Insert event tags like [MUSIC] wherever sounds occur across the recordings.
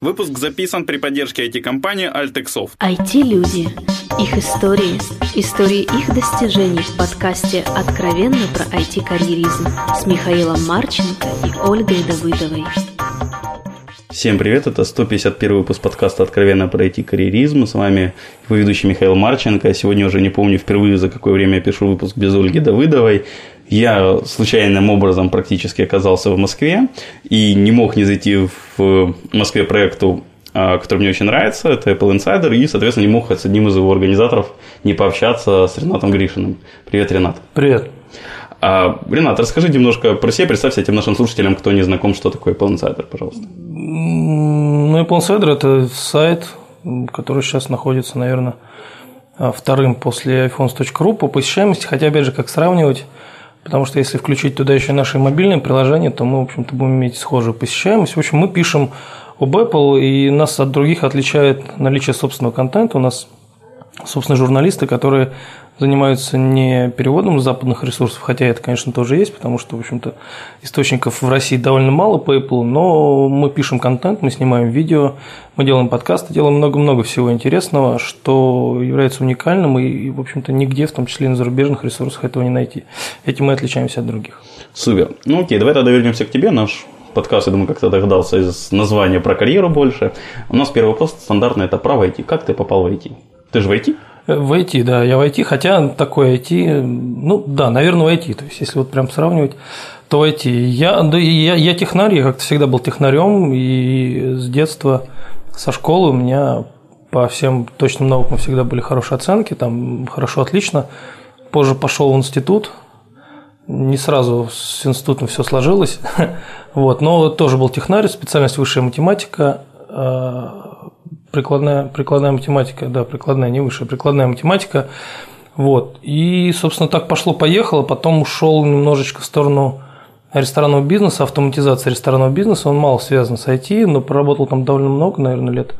Выпуск записан при поддержке IT-компании Altexoft. IT-люди. Их истории. Истории их достижений в подкасте «Откровенно про IT-карьеризм» с Михаилом Марченко и Ольгой Давыдовой. Всем привет, это 151 выпуск подкаста «Откровенно про IT-карьеризм». С вами его ведущий Михаил Марченко. Сегодня уже не помню впервые, за какое время я пишу выпуск без Ольги Давыдовой. Я случайным образом практически оказался в Москве и не мог не зайти в Москве проекту, а, который мне очень нравится, это Apple Insider, и, соответственно, не мог с одним из его организаторов не пообщаться с Ренатом Гришиным. Привет, Ренат. Привет. А, Ренат, расскажи немножко про себя, представься тем нашим слушателям, кто не знаком, что такое Apple Insider, пожалуйста. Ну, Apple Insider – это сайт, который сейчас находится, наверное, вторым после iPhones.ru по посещаемости, хотя, опять же, как сравнивать – Потому что если включить туда еще наши мобильные приложения, то мы, в общем-то, будем иметь схожую посещаемость. В общем, мы пишем об Apple, и нас от других отличает наличие собственного контента. У нас собственно, журналисты, которые занимаются не переводом западных ресурсов, хотя это, конечно, тоже есть, потому что, в общем-то, источников в России довольно мало по Apple, но мы пишем контент, мы снимаем видео, мы делаем подкасты, делаем много-много всего интересного, что является уникальным и, в общем-то, нигде, в том числе и на зарубежных ресурсах, этого не найти. Этим мы отличаемся от других. Супер. Ну окей, давай тогда вернемся к тебе. Наш подкаст, я думаю, как-то догадался из названия про карьеру больше. У нас первый вопрос стандартный – это про IT. Как ты попал в IT? Ты же в IT? В IT, да, я в IT, хотя такой IT, ну да, наверное, в IT, то есть если вот прям сравнивать, то в IT. Я, да, я, я технарь, я как-то всегда был технарем, и с детства, со школы у меня по всем точным наукам всегда были хорошие оценки, там хорошо, отлично. Позже пошел в институт, не сразу с институтом все сложилось, [LAUGHS] вот, но тоже был технарь, специальность высшая математика, а, прикладная, прикладная математика, да, прикладная, не высшая, прикладная математика. Вот. И, собственно, так пошло-поехало, потом ушел немножечко в сторону ресторанного бизнеса, автоматизации ресторанного бизнеса. Он мало связан с IT, но проработал там довольно много, наверное, лет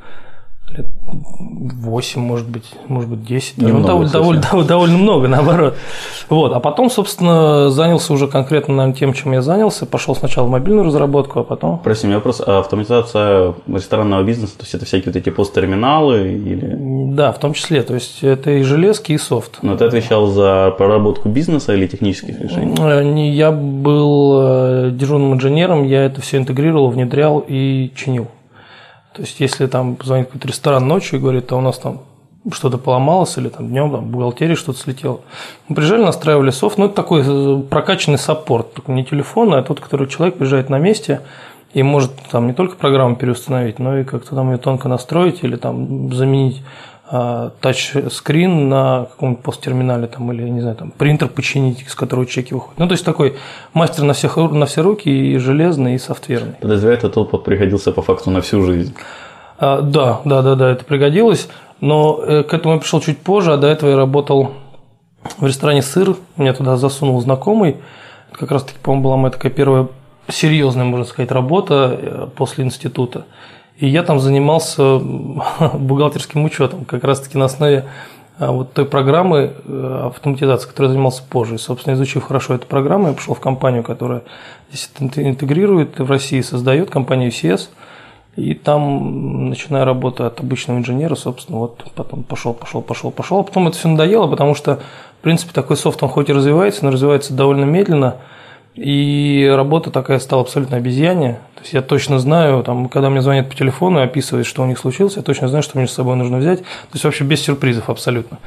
лет 8, может быть, может быть, 10. Ну, довольно, довольно, довольно много, [LAUGHS] наоборот. Вот. А потом, собственно, занялся уже конкретно наверное, тем, чем я занялся. Пошел сначала в мобильную разработку, а потом. Прости, у меня вопрос. А автоматизация ресторанного бизнеса, то есть это всякие вот эти посттерминалы или. Да, в том числе. То есть это и железки, и софт. Но ты отвечал за проработку бизнеса или технических решений? Э, я был э, дежурным инженером, я это все интегрировал, внедрял и чинил. То есть, если там звонит какой-то ресторан ночью и говорит, а у нас там что-то поломалось или там днем там, в бухгалтерии что-то слетело. Мы приезжали, настраивали софт. Ну, это такой э, прокачанный саппорт. Только не телефон, а тот, который человек приезжает на месте и может там не только программу переустановить, но и как-то там ее тонко настроить или там заменить тачскрин на каком-нибудь посттерминале там, или, не знаю, там, принтер починить, из которого чеки выходят. Ну, то есть такой мастер на, всех, на все руки и железный, и софтверный. Подозреваю, этот опыт пригодился по факту на всю жизнь. А, да, да, да, да, это пригодилось. Но э, к этому я пришел чуть позже, а до этого я работал в ресторане «Сыр». Меня туда засунул знакомый. Это как раз-таки, по-моему, была моя такая первая серьезная, можно сказать, работа э, после института. И я там занимался [LAUGHS] бухгалтерским учетом, как раз-таки на основе а, вот той программы э, автоматизации, которой я занимался позже. И, собственно, изучив хорошо эту программу, я пошел в компанию, которая здесь интегрирует в России, создает компанию UCS. И там, начиная работу от обычного инженера, собственно, вот потом пошел, пошел, пошел, пошел. А потом это все надоело, потому что, в принципе, такой софт, он хоть и развивается, но развивается довольно медленно – и работа такая стала абсолютно обезьяне. То есть я точно знаю, там, когда мне звонят по телефону и описывают, что у них случилось, я точно знаю, что мне с собой нужно взять. То есть вообще без сюрпризов абсолютно.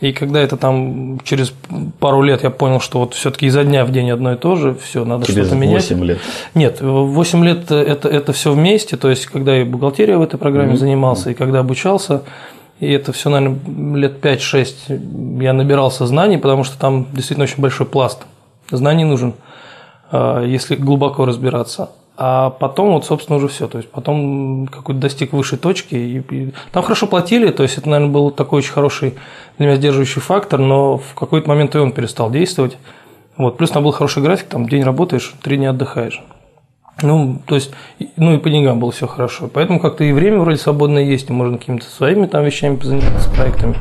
И когда это там через пару лет я понял, что вот все-таки изо дня в день одно и то же, все, надо что-то менять. 8 лет. Нет, 8 лет это, это все вместе, то есть когда и бухгалтерия в этой программе mm-hmm. занимался, и когда обучался, и это все, наверное, лет 5-6 я набирался знаний, потому что там действительно очень большой пласт знаний нужен. А, если глубоко разбираться. А потом вот, собственно, уже все. То есть потом какой-то достиг высшей точки. И, и... Там хорошо платили, то есть это, наверное, был такой очень хороший для меня сдерживающий фактор, но в какой-то момент и он перестал действовать. Вот. Плюс там был хороший график, там день работаешь, три дня отдыхаешь. Ну, то есть, ну и по деньгам было все хорошо. Поэтому как-то и время вроде свободное есть, и можно какими-то своими там вещами заняться, проектами.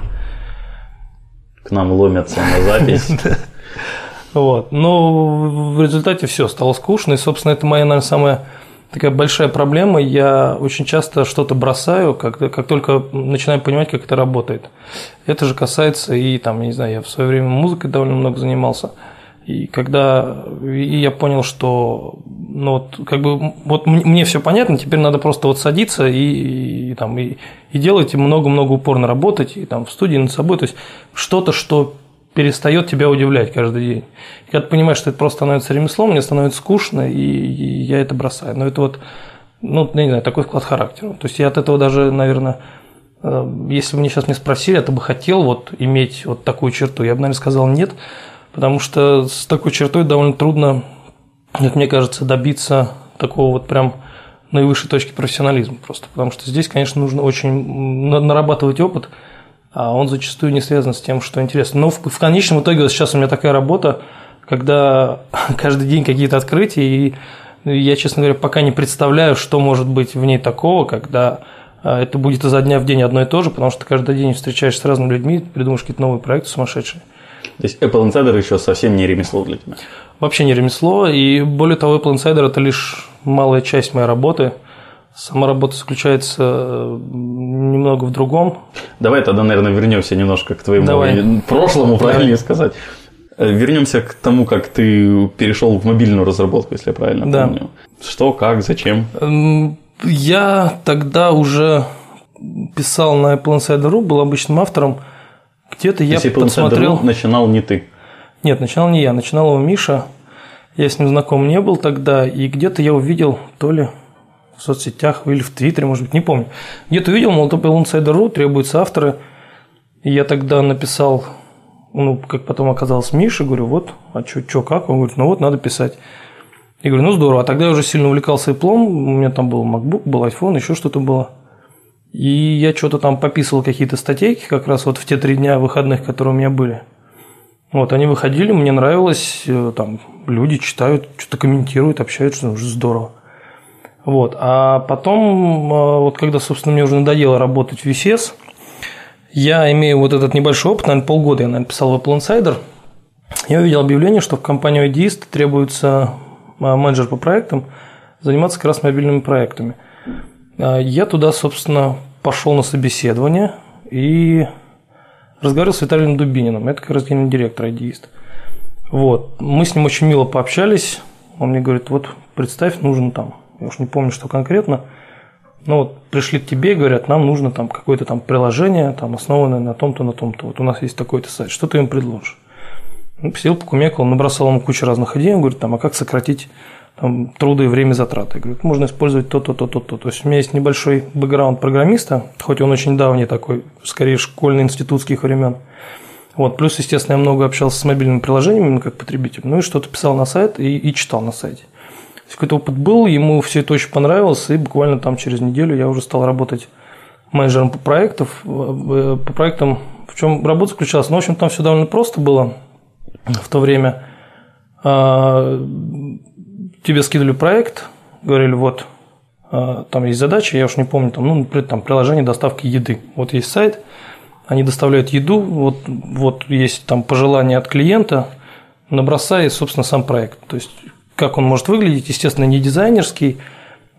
К нам ломятся на запись. [LAUGHS] Вот. Но в результате все стало скучно. И, собственно, это моя, наверное, самая такая большая проблема. Я очень часто что-то бросаю, как, как только начинаю понимать, как это работает. Это же касается и там, не знаю, я в свое время музыкой довольно много занимался. И когда и я понял, что ну вот как бы вот мне все понятно, теперь надо просто вот садиться и, и там и, и делать и много-много упорно работать и там в студии над собой, то есть что-то, что перестает тебя удивлять каждый день. И когда ты понимаешь, что это просто становится ремеслом, мне становится скучно, и, и я это бросаю. Но это вот, ну, не знаю, такой склад характера. То есть я от этого даже, наверное, э, если бы мне сейчас не спросили, это бы хотел вот иметь вот такую черту, я бы, наверное, сказал нет, потому что с такой чертой довольно трудно, как мне кажется, добиться такого вот прям наивысшей точки профессионализма просто. Потому что здесь, конечно, нужно очень нарабатывать опыт – а он зачастую не связан с тем, что интересно. Но в, в конечном итоге вот сейчас у меня такая работа, когда [LAUGHS] каждый день какие-то открытия, и я, честно говоря, пока не представляю, что может быть в ней такого, когда а, это будет изо дня в день одно и то же, потому что каждый день встречаешься с разными людьми, придумаешь какие-то новые проекты сумасшедшие. То есть Apple Insider еще совсем не ремесло для тебя? Вообще не ремесло, и более того, Apple Insider – это лишь малая часть моей работы – Сама работа заключается э, немного в другом. Давай тогда, наверное, вернемся немножко к твоему Давай. прошлому, правильно Давай. сказать. Э, вернемся к тому, как ты перешел в мобильную разработку, если я правильно да. помню. Что, как, зачем? Эм, я тогда уже писал на Apple Insider.ru, был обычным автором. Где-то я Apple подсмотрел... начинал не ты? Нет, начинал не я, начинал его Миша. Я с ним знаком не был тогда, и где-то я увидел то ли в соцсетях или в Твиттере, может быть, не помню. Где-то увидел, мол, Insider.ru требуются авторы. И я тогда написал, ну, как потом оказалось, Мише, говорю, вот, а что, что, как? Он говорит, ну вот, надо писать. Я говорю, ну здорово. А тогда я уже сильно увлекался Apple, у меня там был MacBook, был iPhone, еще что-то было. И я что-то там пописывал какие-то статейки как раз вот в те три дня выходных, которые у меня были. Вот, они выходили, мне нравилось, э, там люди читают, что-то комментируют, общаются, уже здорово. Вот. А потом, а, вот когда, собственно, мне уже надоело работать в VCS, я имею вот этот небольшой опыт, наверное, полгода я написал в Apple Insider, я увидел объявление, что в компанию IDist требуется а, менеджер по проектам заниматься как раз мобильными проектами. А, я туда, собственно, пошел на собеседование и разговаривал с Виталием Дубининым, это как раз генеральный директор IDist. Вот. Мы с ним очень мило пообщались, он мне говорит, вот представь, нужен там уж не помню, что конкретно, но вот пришли к тебе и говорят, нам нужно там какое-то там приложение, там основанное на том-то, на том-то. Вот у нас есть такой-то сайт, что ты им предложишь? Ну, сел, покумекал, набросал ему кучу разных идей, он говорит, там, а как сократить там, труды и время затраты? Говорю, можно использовать то-то, то-то, то-то. То есть у меня есть небольшой бэкграунд программиста, хоть он очень давний такой, скорее школьно-институтских времен. Вот, плюс, естественно, я много общался с мобильными приложениями как потребитель, ну и что-то писал на сайт и, и читал на сайте какой-то опыт был, ему все это очень понравилось, и буквально там через неделю я уже стал работать менеджером по проектов, э, по проектам, в чем работа заключалась. Ну, в общем, там все довольно просто было в то время. А, тебе скидывали проект, говорили, вот, а, там есть задача, я уж не помню, там, ну, например, там приложение доставки еды. Вот есть сайт, они доставляют еду, вот, вот есть там пожелания от клиента, набросай, собственно, сам проект. То есть как он может выглядеть, естественно, не дизайнерский,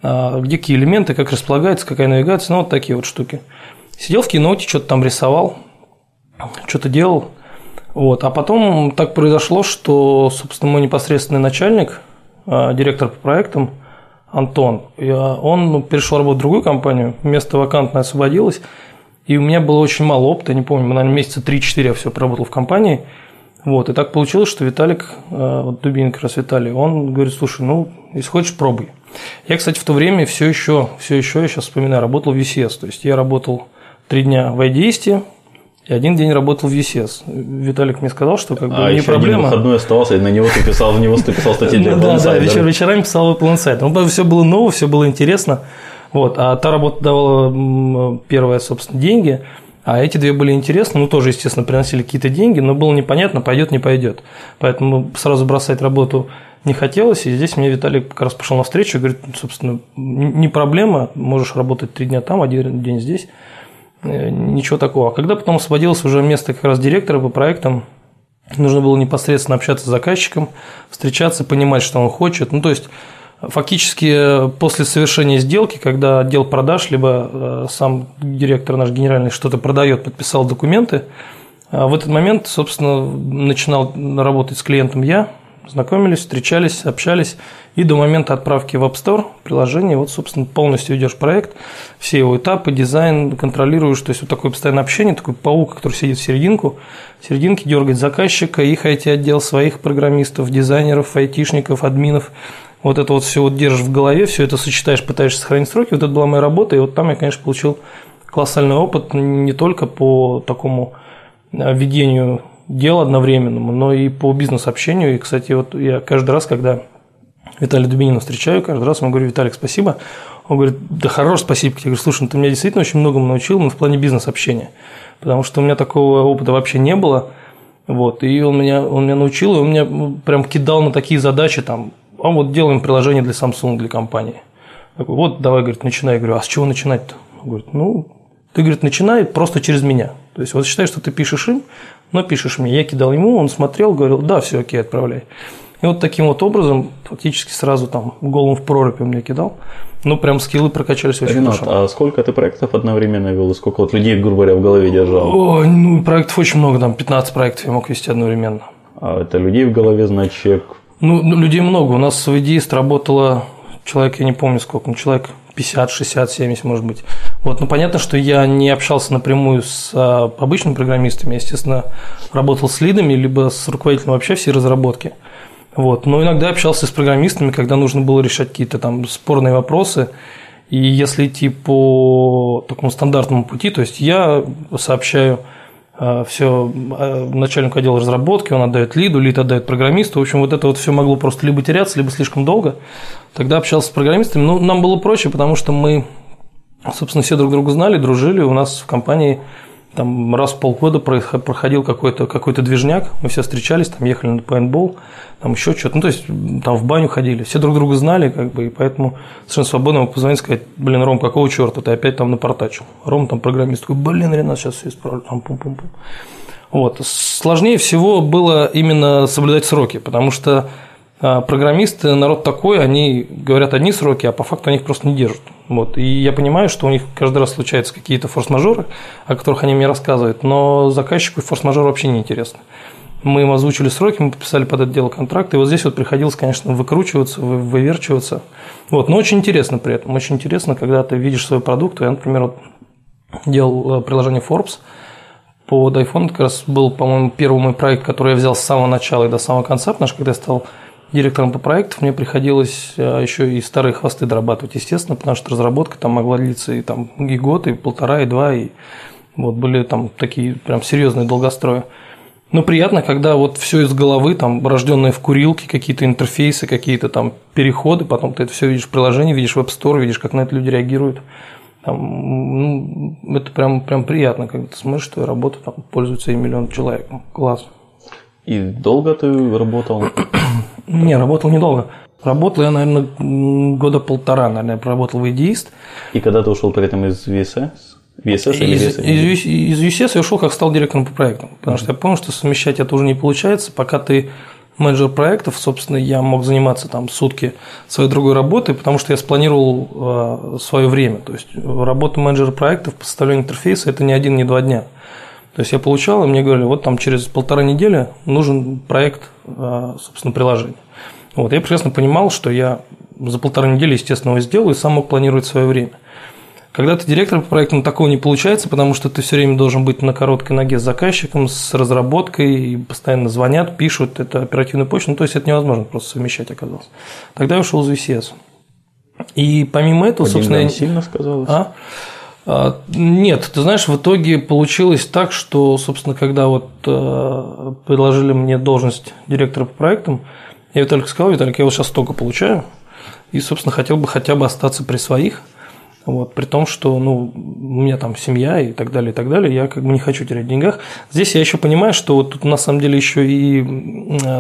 а где какие элементы, как располагается, какая навигация, ну, вот такие вот штуки. Сидел в киноте, что-то там рисовал, что-то делал. Вот. А потом так произошло, что, собственно, мой непосредственный начальник, а, директор по проектам, Антон, он перешел работать в другую компанию, место вакантное освободилось, и у меня было очень мало опыта, не помню, наверное, месяца 3-4 я все проработал в компании – вот, и так получилось, что Виталик, э, вот Дубин как раз Виталий, он говорит, слушай, ну, если хочешь, пробуй. Я, кстати, в то время все еще, все еще, я сейчас вспоминаю, работал в VCS. То есть я работал три дня в IDST, и один день работал в VCS. Виталик мне сказал, что как бы а не еще проблема. Один выходной оставался, и на него ты писал, в него ты писал статьи для [LAUGHS] Да, да, вечерами писал в Apple Insider. Ну, все было ново, все было интересно. Вот, а та работа давала первые, собственно, деньги – а эти две были интересны, ну тоже, естественно, приносили какие-то деньги, но было непонятно, пойдет, не пойдет. Поэтому сразу бросать работу не хотелось, и здесь мне Виталий как раз пошел навстречу и говорит, собственно, не проблема, можешь работать три дня там, один день здесь, э, ничего такого. А когда потом освободилось уже место как раз директора по проектам, нужно было непосредственно общаться с заказчиком, встречаться, понимать, что он хочет. Ну, то есть Фактически после совершения сделки, когда отдел продаж, либо э, сам директор наш генеральный что-то продает, подписал документы, в этот момент, собственно, начинал работать с клиентом я, знакомились, встречались, общались, и до момента отправки в App Store приложения, вот, собственно, полностью ведешь проект, все его этапы, дизайн контролируешь, то есть вот такое постоянное общение, такой паук, который сидит в серединку, в серединке дергает заказчика, их IT-отдел, своих программистов, дизайнеров, айтишников, админов, вот это вот все вот держишь в голове, все это сочетаешь, пытаешься сохранить сроки, вот это была моя работа, и вот там я, конечно, получил колоссальный опыт не только по такому э, ведению дел одновременному, но и по бизнес-общению. И, кстати, вот я каждый раз, когда Виталия Дубинина встречаю, каждый раз ему говорю, Виталик, спасибо. Он говорит, да хорош, спасибо. Я говорю, слушай, ну ты меня действительно очень многому научил, но в плане бизнес-общения. Потому что у меня такого опыта вообще не было. Вот, и он меня, он меня научил, и он меня ну, прям кидал на такие задачи, там, а вот делаем приложение для Samsung, для компании. Такой, вот, давай, говорит, начинай. Я говорю, а с чего начинать-то? Он говорит, ну, ты, говорит, начинай просто через меня. То есть, вот считай, что ты пишешь им, но пишешь мне. Я кидал ему, он смотрел, говорил, да, все окей, отправляй. И вот таким вот образом, фактически сразу там голову в прорубь он мне кидал. Ну, прям скиллы прокачались очень Ренат, хорошо. а сколько ты проектов одновременно вел и сколько вот людей, грубо говоря, в голове держал? Ой, ну, проектов очень много, там 15 проектов я мог вести одновременно. А это людей в голове, значит? Ну, ну людей много. У нас в Идист работало человек, я не помню сколько, ну, человек 50, 60, 70, может быть. Вот, ну, понятно, что я не общался напрямую с а, обычными программистами, я, естественно, работал с лидами, либо с руководителем вообще всей разработки. Вот. Но иногда общался с программистами, когда нужно было решать какие-то там спорные вопросы. И если идти по такому стандартному пути, то есть я сообщаю все а, начальнику отдела разработки, он отдает лиду, лид отдает программисту. В общем, вот это вот все могло просто либо теряться, либо слишком долго. Тогда общался с программистами. Ну, нам было проще, потому что мы, собственно, все друг друга знали, дружили. У нас в компании там раз в полгода проходил какой-то какой движняк, мы все встречались, там ехали на пейнтбол, там еще что-то, ну, то есть там в баню ходили, все друг друга знали, как бы, и поэтому совершенно свободно мог позвонить сказать, блин, Ром, какого черта ты опять там напортачил? Ром там программист такой, блин, Ренат, сейчас все исправлю, там пум-пум-пум. Вот. Сложнее всего было именно соблюдать сроки, потому что а программисты, народ такой, они говорят одни сроки, а по факту они их просто не держат. Вот. И я понимаю, что у них каждый раз случаются какие-то форс-мажоры, о которых они мне рассказывают, но заказчику форс-мажор вообще не интересно. Мы им озвучили сроки, мы подписали под это дело контракт, и вот здесь вот приходилось, конечно, выкручиваться, выверчиваться. Вот. Но очень интересно при этом. Очень интересно, когда ты видишь свой продукт. Я, например, вот делал э, приложение Forbes под iPhone, как раз был, по-моему, первый мой проект, который я взял с самого начала и до самого конца, потому что когда я стал директором по проекту мне приходилось э, еще и старые хвосты дорабатывать, естественно, потому что разработка там могла длиться и, там, и год, и полтора, и два, и вот были там такие прям серьезные долгострои. Но приятно, когда вот все из головы, там, рожденные в курилке, какие-то интерфейсы, какие-то там переходы, потом ты это все видишь в приложении, видишь веб-стор, видишь, как на это люди реагируют. Там, ну, это прям, прям приятно, когда ты смотришь, что работа там пользуется и миллион человек. Класс. И долго ты работал? [COUGHS] Не, работал недолго. Работал я, наверное, года полтора, наверное, проработал в идеист. И когда ты ушел при этом из VSS? VSS или из, Из, из VSS я ушел, как стал директором по проектам. Потому mm-hmm. что я понял, что совмещать это уже не получается, пока ты менеджер проектов, собственно, я мог заниматься там сутки своей другой работой, потому что я спланировал э, свое время. То есть работа менеджера проектов по составлению интерфейса – это не один, не два дня. То есть я получал, и мне говорили, вот там через полтора недели нужен проект, а, собственно, приложения. Вот, я прекрасно понимал, что я за полтора недели, естественно, его сделаю и сам мог планировать свое время. Когда ты директор по проекту, такого не получается, потому что ты все время должен быть на короткой ноге с заказчиком, с разработкой, и постоянно звонят, пишут, это оперативная почта, ну, то есть это невозможно просто совмещать оказалось. Тогда я ушел из VCS. И помимо этого, По собственно... Я... сильно сказалось? А? А, нет, ты знаешь, в итоге получилось так, что, собственно, когда вот э, предложили мне должность директора по проектам, я Виталик сказал, Виталик, я вот сейчас столько получаю, и, собственно, хотел бы хотя бы остаться при своих, вот, при том, что ну, у меня там семья и так далее, и так далее, я как бы не хочу терять в деньгах. Здесь я еще понимаю, что вот тут на самом деле еще и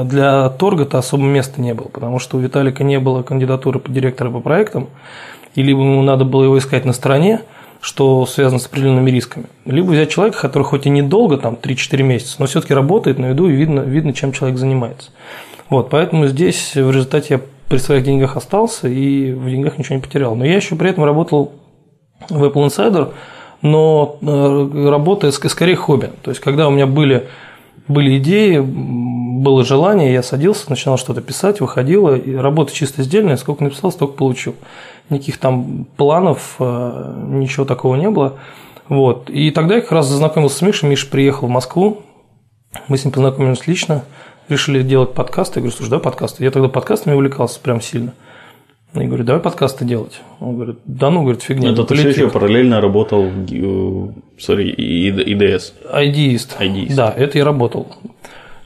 для торга-то особо места не было, потому что у Виталика не было кандидатуры по директора по проектам, и либо ему надо было его искать на стороне, что связано с определенными рисками. Либо взять человека, который хоть и недолго, там 3-4 месяца, но все-таки работает на виду и видно, видно, чем человек занимается. Вот, поэтому здесь в результате я при своих деньгах остался и в деньгах ничего не потерял. Но я еще при этом работал в Apple Insider, но э, работая скорее хобби. То есть, когда у меня были, были идеи, было желание, я садился, начинал что-то писать, выходила, и работа чисто сдельная, сколько написал, столько получил. Никаких там планов, э, ничего такого не было. Вот. И тогда я как раз зазнакомился с Мишей, Миша приехал в Москву, мы с ним познакомились лично, решили делать подкасты. Я говорю, слушай, да, подкасты. Я тогда подкастами увлекался прям сильно. Я говорю, давай подкасты делать. Он говорит, да ну, говорит, фигня. Это ты еще параллельно работал в sorry, IDS. IDист. IDист. Да, это я работал.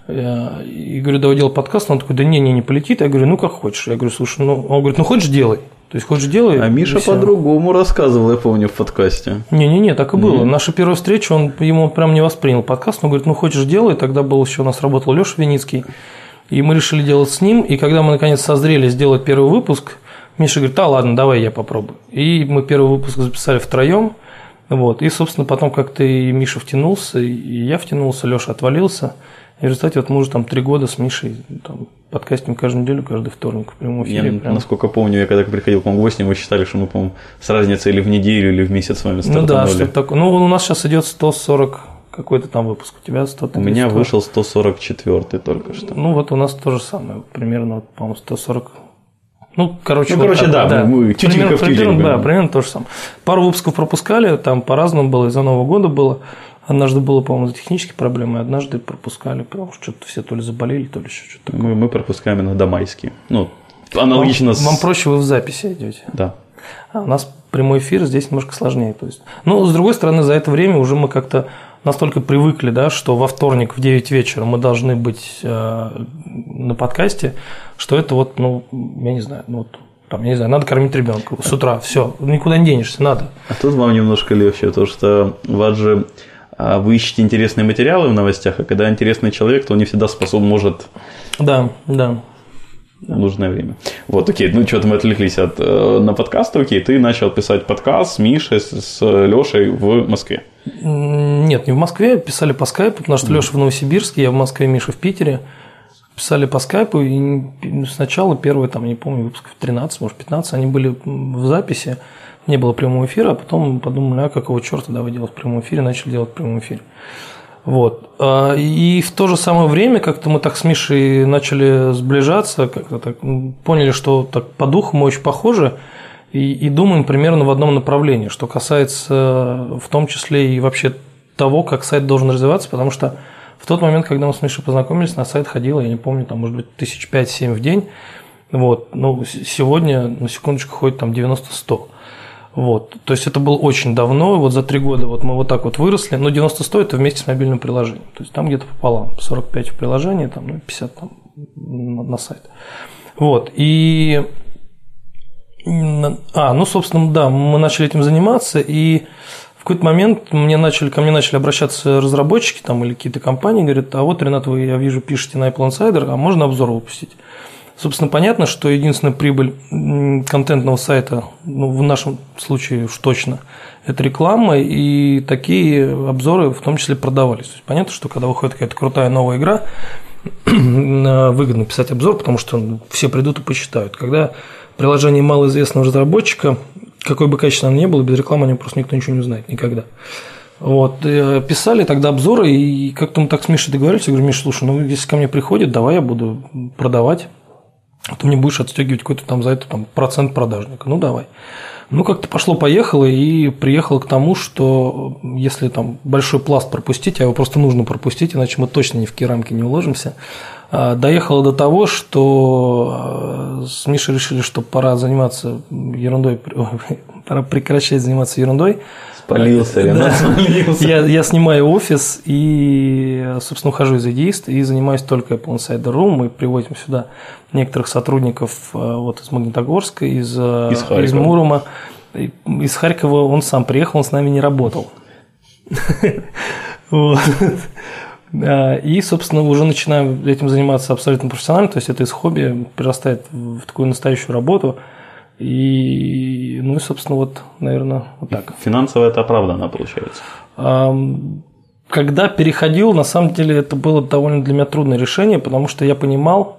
И говорю, давай делать подкаст. Он такой, да не, не, не полетит. Я говорю, ну как хочешь. Я говорю, слушай, ну, он говорит, ну хочешь делай. То есть хочешь делай. А Миша по-другому рассказывал, я помню, в подкасте. Не-не-не, так и было. Mm-hmm. Наша первая встреча, он ему прям не воспринял подкаст. Он говорит, ну хочешь делай. Тогда был еще у нас работал Леша Веницкий. И мы решили делать с ним. И когда мы наконец созрели сделать первый выпуск, Миша говорит, да ладно, давай я попробую. И мы первый выпуск записали втроем. Вот. И, собственно, потом как-то и Миша втянулся, и я втянулся, Леша отвалился. И в результате вот мы уже там три года с Мишей там, подкастим каждую неделю, каждый вторник в прямом эфире. Я, прям. насколько помню, я когда приходил к вам в гости, мы считали, что мы, по-моему, с разницей или в неделю, или в месяц с вами стартанули. Ну да, что такое. Ну, у нас сейчас идет 140 какой-то там выпуск. У тебя 100 У меня вышел 144 только что. Ну, вот у нас то же самое. Примерно, по-моему, 140 ну, короче, ну, короче, вот так, да, да, мы примерно, в примерно, да, примерно то же самое. Пару выпусков пропускали, там по-разному было, из-за Нового года было. Однажды было, по-моему, технические проблемы, однажды пропускали, потому что что-то все то ли заболели, то ли еще что-то. Мы, мы пропускаем иногда майские. Ну, аналогично вам, с... Вам проще, вы в записи идете. Да. А у нас прямой эфир здесь немножко сложнее. То есть. Ну, с другой стороны, за это время уже мы как-то настолько привыкли, да, что во вторник в 9 вечера мы должны быть э, на подкасте, что это вот, ну, я не знаю, ну, вот там, я не знаю, надо кормить ребенка с утра, все, никуда не денешься, надо. А тут вам немножко легче, потому что вас же вы ищете интересные материалы в новостях, а когда интересный человек, то он не всегда способен, может... Да, да. Нужное время. Вот, окей, ну что-то мы отвлеклись от, э, на подкасты, окей, ты начал писать подкаст с Мишей, с, с Лешей в Москве. Нет, не в Москве, писали по скайпу, потому что Леша в Новосибирске, я в Москве, Миша в Питере. Писали по скайпу, и сначала первые, там, не помню, выпусков 13, может, 15, они были в записи, не было прямого эфира, а потом подумали, а какого черта давай делать в прямом эфире, начали делать в прямом эфире. Вот. А, и в то же самое время как-то мы так с Мишей начали сближаться, как-то так поняли, что так по духу мы очень похожи, и, и думаем примерно в одном направлении, что касается в том числе и вообще того, как сайт должен развиваться, потому что в тот момент, когда мы с Мишей познакомились, на сайт ходило, я не помню, там, может быть, тысяч пять-семь в день. Вот. Ну, сегодня, на секундочку, ходит там 90-100. Вот. То есть это было очень давно, вот за три года вот мы вот так вот выросли, но 90-100 это вместе с мобильным приложением. То есть там где-то пополам, 45 в приложении, там, ну, 50 там на сайт. Вот. И а, ну, собственно, да, мы начали этим заниматься, и в какой-то момент мне начали, ко мне начали обращаться разработчики там, или какие-то компании, говорят, а вот, Ренат, вы, я вижу, пишете на Apple Insider, а можно обзор выпустить? Собственно, понятно, что единственная прибыль контентного сайта, ну, в нашем случае уж точно, это реклама, и такие обзоры в том числе продавались. То есть понятно, что когда выходит какая-то крутая новая игра, [CLEARS THROAT] выгодно писать обзор, потому что все придут и почитают. Когда приложение малоизвестного разработчика, какой бы качественное оно ни было, без рекламы о нем просто никто ничего не узнает никогда. Вот, э, писали тогда обзоры, и как-то мы так с Мишей договорились, я говорю, Миша, слушай, ну если ко мне приходит, давай я буду продавать, ты мне будешь отстегивать какой-то там за это там, процент продажника. Ну давай. Ну, как-то пошло-поехало и приехал к тому, что если там большой пласт пропустить, а его просто нужно пропустить, иначе мы точно ни в какие рамки не уложимся, а, доехало до того, что а, с Мишей решили, что пора заниматься ерундой, [LAUGHS] пора прекращать заниматься ерундой. Спалился, да. спалился. Я, я снимаю офис и, собственно, ухожу из идеист и занимаюсь только Apple Insider Room. Мы приводим сюда некоторых сотрудников а, вот, из Магнитогорска, из, из, из Мурома. Из Харькова он сам приехал, он с нами не работал. [LAUGHS] Вот. И, собственно, уже начинаем этим заниматься абсолютно профессионально, то есть это из хобби перерастает в такую настоящую работу. И, ну и, собственно, вот, наверное, вот так. Финансово это оправданно получается? Когда переходил, на самом деле это было довольно для меня трудное решение, потому что я понимал,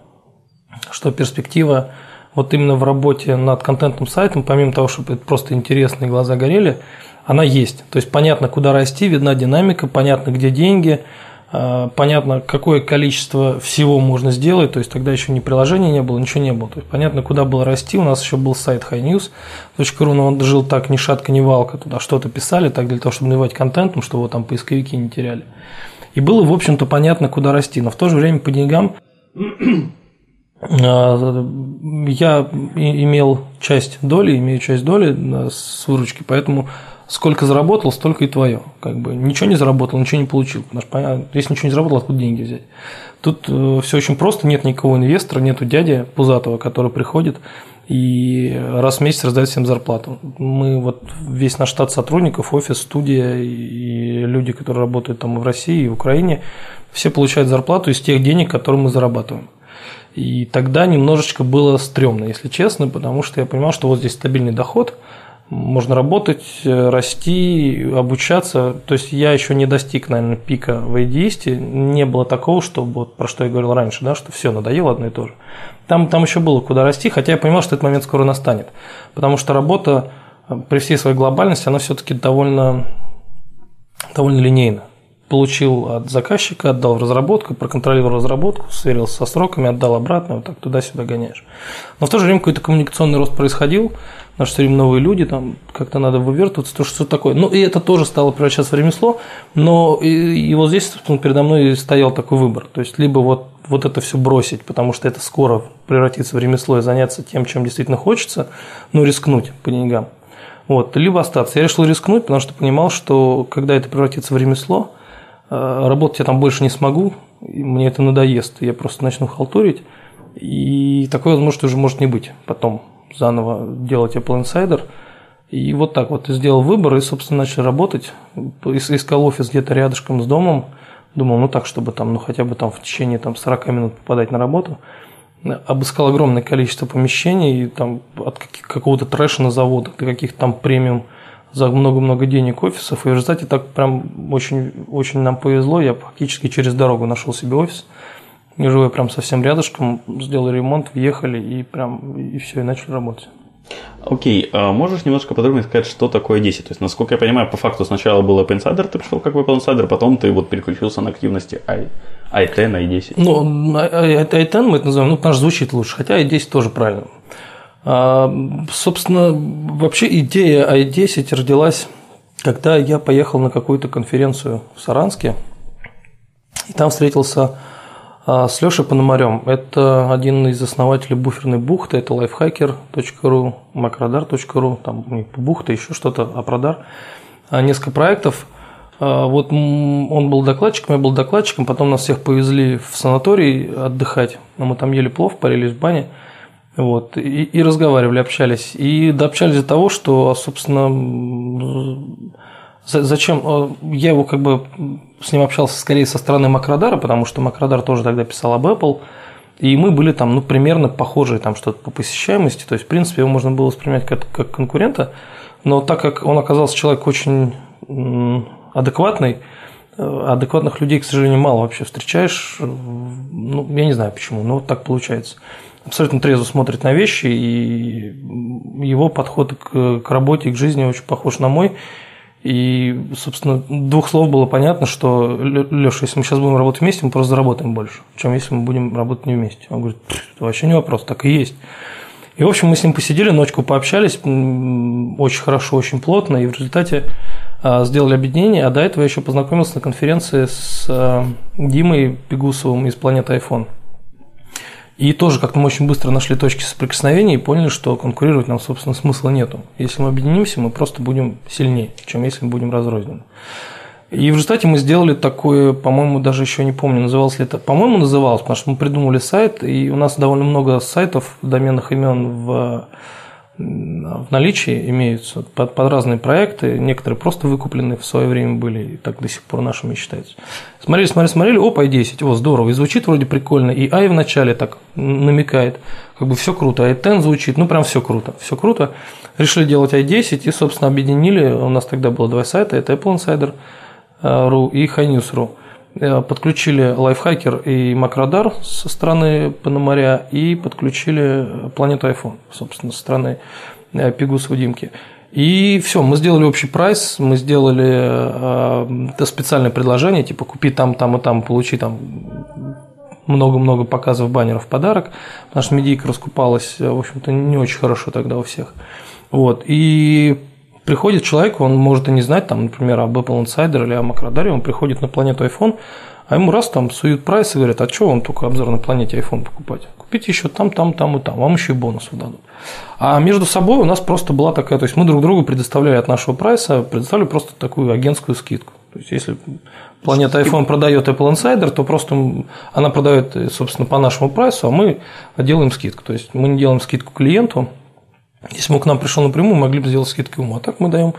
что перспектива вот именно в работе над контентным сайтом, помимо того, чтобы это просто интересные глаза горели, она есть. То есть понятно, куда расти, видна динамика, понятно, где деньги, понятно, какое количество всего можно сделать, то есть тогда еще ни приложения не было, ничего не было. То есть понятно, куда было расти. У нас еще был сайт highnews.ru, но он жил так ни шатка, ни валка, туда что-то писали, так для того, чтобы навевать контентом, чтобы его там поисковики не теряли. И было, в общем-то, понятно, куда расти. Но в то же время по деньгам а, я имел часть доли, имею часть доли с выручки, поэтому сколько заработал, столько и твое. Как бы ничего не заработал, ничего не получил. Что, если ничего не заработал, откуда деньги взять? Тут э, все очень просто, нет никакого инвестора, нету дяди Пузатого, который приходит и раз в месяц раздает всем зарплату. Мы вот весь наш штат сотрудников, офис, студия и люди, которые работают там в России и в Украине, все получают зарплату из тех денег, которые мы зарабатываем. И тогда немножечко было стрёмно, если честно, потому что я понимал, что вот здесь стабильный доход, можно работать, расти, обучаться. То есть я еще не достиг, наверное, пика в ADST. Не было такого, что вот про что я говорил раньше, да, что все надоело одно и то же. Там, там еще было куда расти, хотя я понимал, что этот момент скоро настанет. Потому что работа при всей своей глобальности, она все-таки довольно, довольно линейна получил от заказчика, отдал в разработку, проконтролировал разработку, сверился со сроками, отдал обратно, вот так туда-сюда гоняешь. Но в то же время какой-то коммуникационный рост происходил, потому что все время новые люди, там как-то надо вывертываться, то что такое. Ну, и это тоже стало превращаться в ремесло, но и, и вот здесь передо мной стоял такой выбор. То есть, либо вот, вот это все бросить, потому что это скоро превратится в ремесло и заняться тем, чем действительно хочется, ну, рискнуть по деньгам. Вот, либо остаться. Я решил рискнуть, потому что понимал, что когда это превратится в ремесло, работать я там больше не смогу, мне это надоест, я просто начну халтурить, и такой возможности уже может не быть потом заново делать Apple Insider. И вот так вот сделал выбор и, собственно, начал работать. Искал офис где-то рядышком с домом. Думал, ну так, чтобы там, ну хотя бы там в течение там, 40 минут попадать на работу. Обыскал огромное количество помещений, там, от какого-то трэша на заводах до каких-то там премиум за много-много денег офисов. И в результате так прям очень, очень нам повезло. Я практически через дорогу нашел себе офис. И живу я прям совсем рядышком, сделали ремонт, въехали и прям и все, и начали работать. Окей, а можешь немножко подробнее сказать, что такое 10? То есть, насколько я понимаю, по факту сначала был App Insider, ты пришел как Apple Insider, потом ты вот переключился на активности i, i10, i10. Ну, это i10 мы это называем, ну, что звучит лучше, хотя i10 тоже правильно. А, собственно, вообще идея i10 родилась, когда я поехал на какую-то конференцию в Саранске, и там встретился а, с Лешей Пономарем. Это один из основателей буферной бухты, это lifehacker.ru, macrodar.ru, там бухта, еще что-то, апродар. Несколько проектов. А, вот он был докладчиком, я был докладчиком, потом нас всех повезли в санаторий отдыхать. Мы там ели плов, парились в бане. Вот, и, и разговаривали, общались. И дообщались до того, что, собственно, зачем э, я его как бы с ним общался скорее со стороны Макродара, потому что Макродар тоже тогда писал об Apple, и мы были там, ну, примерно похожие там что-то по посещаемости, то есть, в принципе, его можно было воспринимать как, как конкурента, но так как он оказался человек очень адекватный, э, адекватных людей, к сожалению, мало вообще встречаешь, ну, я не знаю почему, но вот так получается абсолютно трезво смотрит на вещи, и его подход к, к работе, к жизни очень похож на мой. И, собственно, двух слов было понятно, что, Леша, если мы сейчас будем работать вместе, мы просто заработаем больше, чем если мы будем работать не вместе. Он говорит, это вообще не вопрос, так и есть. И, в общем, мы с ним посидели, ночку пообщались, очень хорошо, очень плотно, и в результате а, сделали объединение, а до этого я еще познакомился на конференции с а, Димой Пегусовым из «Планеты iPhone». И тоже как-то мы очень быстро нашли точки соприкосновения и поняли, что конкурировать нам, собственно, смысла нету. Если мы объединимся, мы просто будем сильнее, чем если мы будем разрознены. И в результате мы сделали такое, по-моему, даже еще не помню, называлось ли это, по-моему, называлось, потому что мы придумали сайт, и у нас довольно много сайтов, доменных имен в в наличии имеются под, под разные проекты, некоторые просто выкуплены в свое время были, и так до сих пор нашими считаются. Смотрели, смотрели, смотрели, оп, i10, о, здорово, и звучит вроде прикольно, и i в начале так намекает, как бы все круто, i10 звучит, ну прям все круто, все круто. Решили делать i10 и, собственно, объединили, у нас тогда было два сайта, это Apple Insider.ru и HiNews.ru. Э, подключили лайфхакер и макродар со стороны Пономаря и подключили планету iPhone, собственно, со стороны Пигусова Димки. И все, мы сделали общий прайс, мы сделали э, специальное предложение, типа купи там, там и там, получи там много-много показов баннеров в подарок, потому что медийка раскупалась, в общем-то, не очень хорошо тогда у всех. Вот. И приходит человек, он может и не знать, там, например, об Apple Insider или о Макродаре, он приходит на планету iPhone, а ему раз там суют прайс и говорят, а что вам только обзор на планете iPhone покупать? Купите еще там, там, там и там, вам еще и бонусов дадут. А между собой у нас просто была такая, то есть мы друг другу предоставляли от нашего прайса, предоставили просто такую агентскую скидку. То есть, если планета iPhone продает Apple Insider, то просто она продает, собственно, по нашему прайсу, а мы делаем скидку. То есть мы не делаем скидку клиенту, если бы он к нам пришел напрямую, могли бы сделать скидку ему. А так мы даем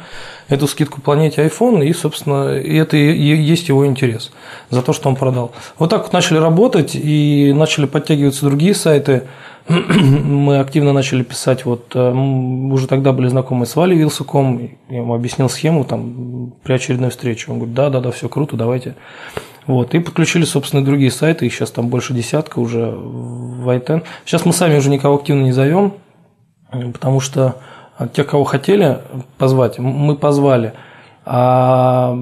эту скидку планете iPhone, и, собственно, это и есть его интерес за то, что он продал. Вот так вот начали работать, и начали подтягиваться другие сайты. [CLEARS THROAT] Мы активно начали писать, вот э, уже тогда были знакомы с Валей Вилсуком, я ему объяснил схему там при очередной встрече. Он говорит, да, да, да, все круто, давайте. Вот, и подключили, собственно, другие сайты, их сейчас там больше десятка уже в iTen. Сейчас мы сами уже никого активно не зовем, потому что тех, кого хотели позвать, мы позвали. А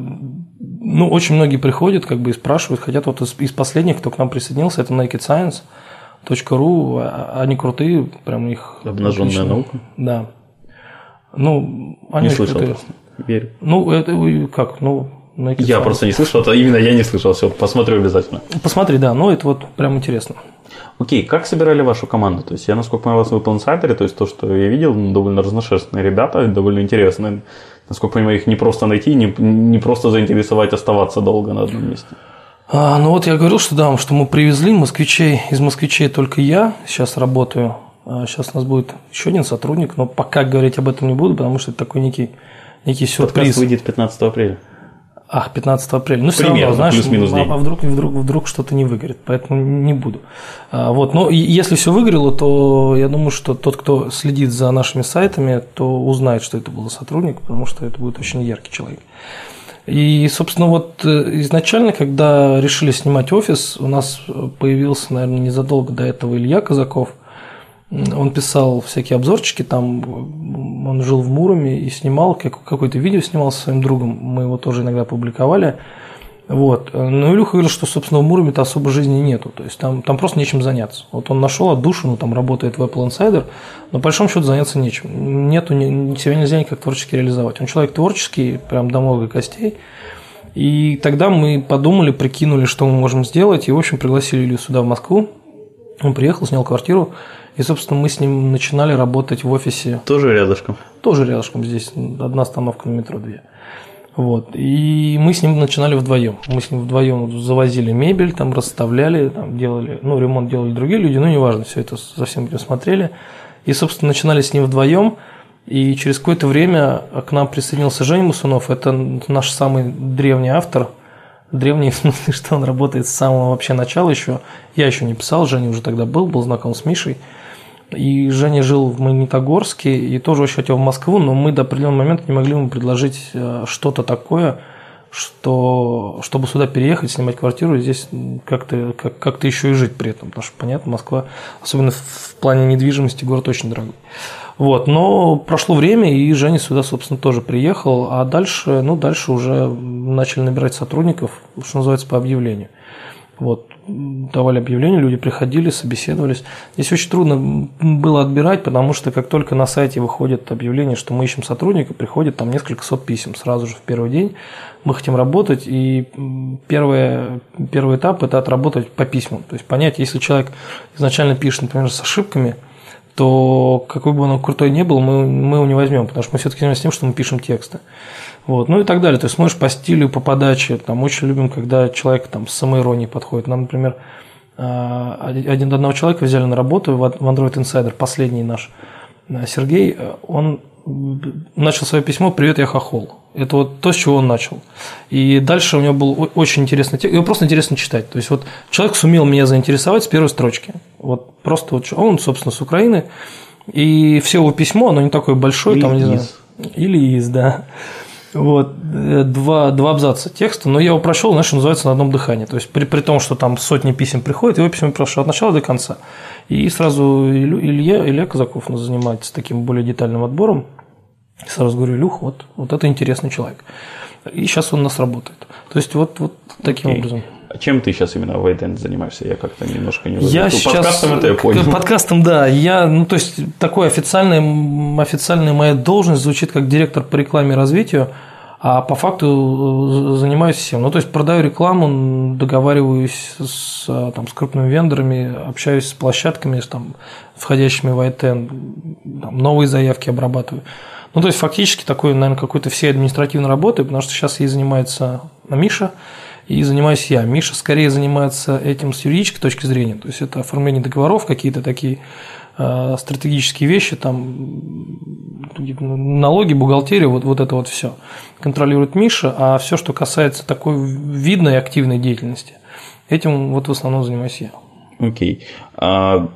ну, очень многие приходят как бы и спрашивают, хотят вот из, из последних, кто к нам присоединился, это Naked Science. .ру, а, они крутые, прям их Обнаженная отлично. наука. Да. Ну, они не слышал крутые. Верю. Ну, это как, ну, Naked Я Science. просто не слышал, это именно я не слышал, все, посмотрю обязательно. Посмотри, да, ну это вот прям интересно. Окей, как собирали вашу команду? То есть я, насколько понимаю, вас в Apple Insider, то есть то, что я видел, довольно разношерстные ребята, довольно интересные. Насколько понимаю, их не просто найти, не, не просто заинтересовать оставаться долго на одном месте. А, ну вот я говорил, что да, что мы привезли москвичей, из москвичей только я сейчас работаю. А сейчас у нас будет еще один сотрудник, но пока говорить об этом не буду, потому что это такой некий, некий сюрприз. Подкаст выйдет 15 апреля. Ах, 15 апреля. Ну, все Примерно, равно, знаешь, плюс-минус а, а вдруг, вдруг, вдруг что-то не выгорит, поэтому не буду. А, вот, но если все выгорело, то я думаю, что тот, кто следит за нашими сайтами, то узнает, что это был сотрудник, потому что это будет очень яркий человек. И, собственно, вот э, изначально, когда решили снимать офис, у нас появился, наверное, незадолго до этого Илья Казаков, он писал всякие обзорчики, там он жил в Муроме и снимал, какое-то видео снимал со своим другом, мы его тоже иногда публиковали. Вот. Но Илюха говорил, что, собственно, в Муроме-то особо жизни нету, то есть там, там просто нечем заняться. Вот он нашел отдушину, там работает в Apple Insider, но по большому счету заняться нечем. Нету, себя нельзя никак творчески реализовать. Он человек творческий, прям до мозга костей. И тогда мы подумали, прикинули, что мы можем сделать, и, в общем, пригласили Илью сюда, в Москву. Он приехал, снял квартиру, и, собственно, мы с ним начинали работать в офисе. Тоже рядышком? Тоже рядышком здесь, одна остановка на метро, две. Вот. И мы с ним начинали вдвоем. Мы с ним вдвоем завозили мебель, там расставляли, там делали, ну, ремонт делали другие люди, ну, неважно, все это совсем этим смотрели. И, собственно, начинали с ним вдвоем. И через какое-то время к нам присоединился Женя Мусунов. Это наш самый древний автор – древний, в [LAUGHS] смысле, что он работает с самого вообще начала еще. Я еще не писал, Женя уже тогда был, был знаком с Мишей. И Женя жил в Магнитогорске и тоже очень хотел в Москву, но мы до определенного момента не могли ему предложить э, что-то такое, что, чтобы сюда переехать, снимать квартиру, здесь как-то как, как еще и жить при этом. Потому что, понятно, Москва, особенно в плане недвижимости, город очень дорогой. Вот, но прошло время, и Женя сюда, собственно, тоже приехал, а дальше, ну, дальше уже начали набирать сотрудников, что называется, по объявлению. Вот, давали объявления, люди приходили, собеседовались. Здесь очень трудно было отбирать, потому что как только на сайте выходит объявление, что мы ищем сотрудника, приходит там несколько сот писем сразу же в первый день. Мы хотим работать, и первый, первый этап – это отработать по письмам. То есть понять, если человек изначально пишет, например, с ошибками – то какой бы он крутой не был, мы, мы его не возьмем, потому что мы все-таки занимаемся тем, что мы пишем тексты. Вот, ну и так далее. То есть можешь по стилю, по подаче. Там очень любим, когда человек там с самоиронией подходит. Нам, например, а, один одного человека взяли на работу в Android Insider, последний наш э, Сергей, он начал свое письмо «Привет, я хохол». Это вот то, с чего он начал. И дальше у него был очень интересный текст. Его просто интересно читать. То есть вот человек сумел меня заинтересовать с первой строчки. Вот просто вот он, собственно, с Украины. И все его письмо, оно не такое большое, Или там, не из. знаю. Или из, да. Вот, э, два, два абзаца текста, но я его прочел, знаешь, называется на одном дыхании. То есть при, при том, что там сотни писем приходит, его письма прошел от начала до конца. И сразу Илья, Илья Казаков занимается таким более детальным отбором. И сразу говорю, Илюх, вот, вот это интересный человек. И сейчас он у нас работает. То есть вот, вот таким okay. образом. А чем ты сейчас именно в Вайтенд занимаешься? Я как-то немножко не Я ну, сейчас... Подкастом это я понял. Подкастом, да. Я, ну, то есть, такой официальная, официальная моя должность звучит как директор по рекламе и развитию, а по факту э, занимаюсь всем. Ну, то есть, продаю рекламу, договариваюсь с, там, с крупными вендорами, общаюсь с площадками, с, там, входящими в Вайтенд, новые заявки обрабатываю. Ну, то есть, фактически такой, наверное, какой-то всей административной работы, потому что сейчас ей занимается Миша, и занимаюсь я. Миша скорее занимается этим с юридической точки зрения, то есть это оформление договоров, какие-то такие э, стратегические вещи, там налоги, бухгалтерия, вот, вот это вот все контролирует Миша, а все, что касается такой видной активной деятельности, этим вот в основном занимаюсь я. Окей. А,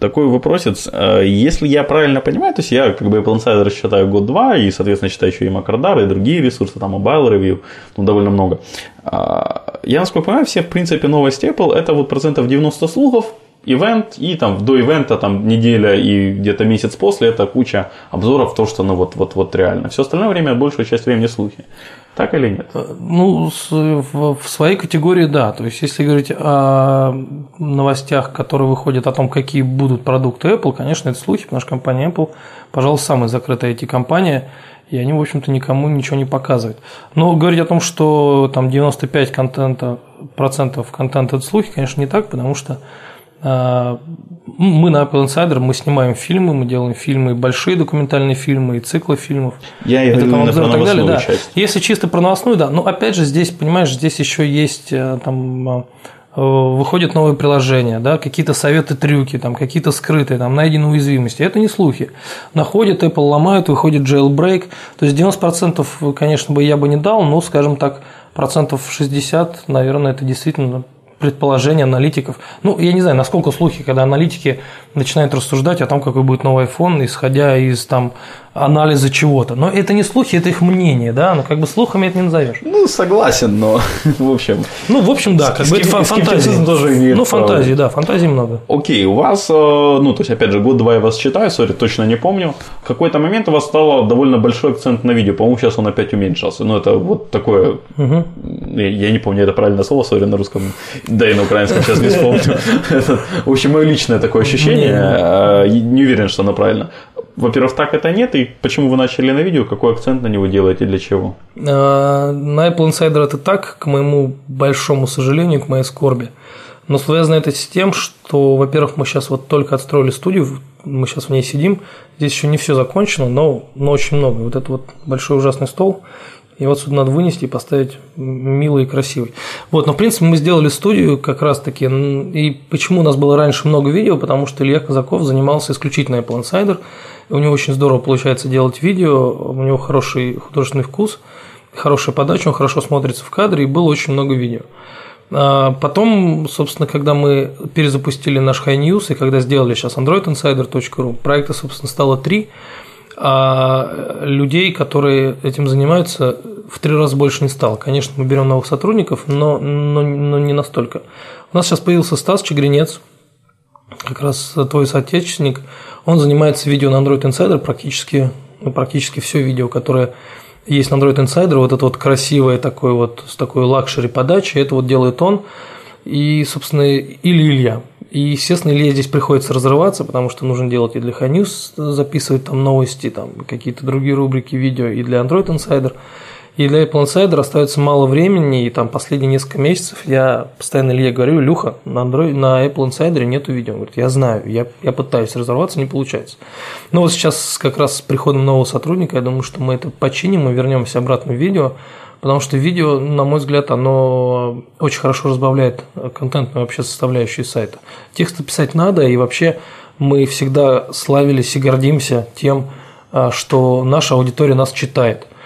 такой вопросец. А, если я правильно понимаю, то есть я как бы Apple Insider считаю год-два, и, соответственно, считаю еще и Macrodar, и другие ресурсы, там Mobile Review, ну, довольно много. А, я, насколько понимаю, все, в принципе, новости Apple, это вот процентов 90 слухов, ивент, и там до ивента там неделя и где-то месяц после это куча обзоров, то, что ну вот, вот, вот реально. Все остальное время, большую часть времени слухи. Так или нет? Э, ну, в своей категории да. То есть, если говорить о новостях, которые выходят о том, какие будут продукты Apple, конечно, это слухи, потому что компания Apple, пожалуй, самая закрытая IT-компания, и они, в общем-то, никому ничего не показывают. Но говорить о том, что там 95 контента, процентов контента – это слухи, конечно, не так, потому что мы на Apple Insider мы снимаем фильмы, мы делаем фильмы, большие документальные фильмы и циклы фильмов. Я и и так далее, да. часть. Если чисто про новостную, да. Но опять же здесь, понимаешь, здесь еще есть э, там э, выходят новые приложения, да, какие-то советы, трюки, там, какие-то скрытые, там, найдены уязвимости. Это не слухи. Находят, Apple ломают, выходит jailbreak. То есть 90% конечно бы я бы не дал, но, скажем так, процентов 60, наверное, это действительно предположения аналитиков. Ну, я не знаю, насколько слухи, когда аналитики начинают рассуждать о том, какой будет новый iPhone, исходя из там анализа чего-то. Но это не слухи, это их мнение, да, но как бы слухами это не назовешь. Ну, согласен, но [LAUGHS] в общем. Ну, в общем, да, как бы это фантазия. тоже имеет Ну, фантазии, да, фантазии много. Окей, у вас, э, ну, то есть, опять же, год-два я вас читаю, сори, точно не помню. В какой-то момент у вас стало довольно большой акцент на видео, по-моему, сейчас он опять уменьшился. Ну, это вот такое, угу. я не помню, это правильное слово, сори, на русском, да и на украинском сейчас не вспомню. [LAUGHS] В общем, мое личное такое ощущение, э, не уверен, что оно правильно. Во-первых, так это нет, и почему вы начали на видео, какой акцент на него делаете, для чего? А, на Apple Insider это так, к моему большому сожалению, к моей скорби. Но связано это с тем, что, во-первых, мы сейчас вот только отстроили студию, мы сейчас в ней сидим, здесь еще не все закончено, но, но очень много. Вот это вот большой ужасный стол, его отсюда надо вынести и поставить милый и красивый. Вот, но в принципе мы сделали студию как раз таки. И почему у нас было раньше много видео? Потому что Илья Казаков занимался исключительно Apple Insider. У него очень здорово получается делать видео, у него хороший художественный вкус, хорошая подача, он хорошо смотрится в кадре, и было очень много видео. А потом, собственно, когда мы перезапустили наш High News и когда сделали сейчас androidinsider.ru, проекта, собственно, стало три, а людей, которые этим занимаются, в три раза больше не стало. Конечно, мы берем новых сотрудников, но, но, но не настолько. У нас сейчас появился Стас Чегринец, как раз твой соотечественник, он занимается видео на Android Insider практически, ну, практически все видео, которое есть на Android Insider, вот это вот красивое такое вот, с такой luxury подачей, это вот делает он, и, собственно, или Илья. И, естественно, Илья здесь приходится разрываться, потому что нужно делать и для News, записывать там новости, там какие-то другие рубрики видео, и для Android Insider – и для Apple Insider остается мало времени, и там последние несколько месяцев я постоянно Илье говорю, Люха, на, Android, на Apple Insider нету видео. Он говорит, я знаю, я, я пытаюсь разорваться, не получается. Но вот сейчас как раз с приходом нового сотрудника, я думаю, что мы это починим и вернемся обратно в видео, потому что видео, на мой взгляд, оно очень хорошо разбавляет контентную вообще составляющую сайта. Тексты писать надо, и вообще мы всегда славились и гордимся тем, а, что наша аудитория нас читает –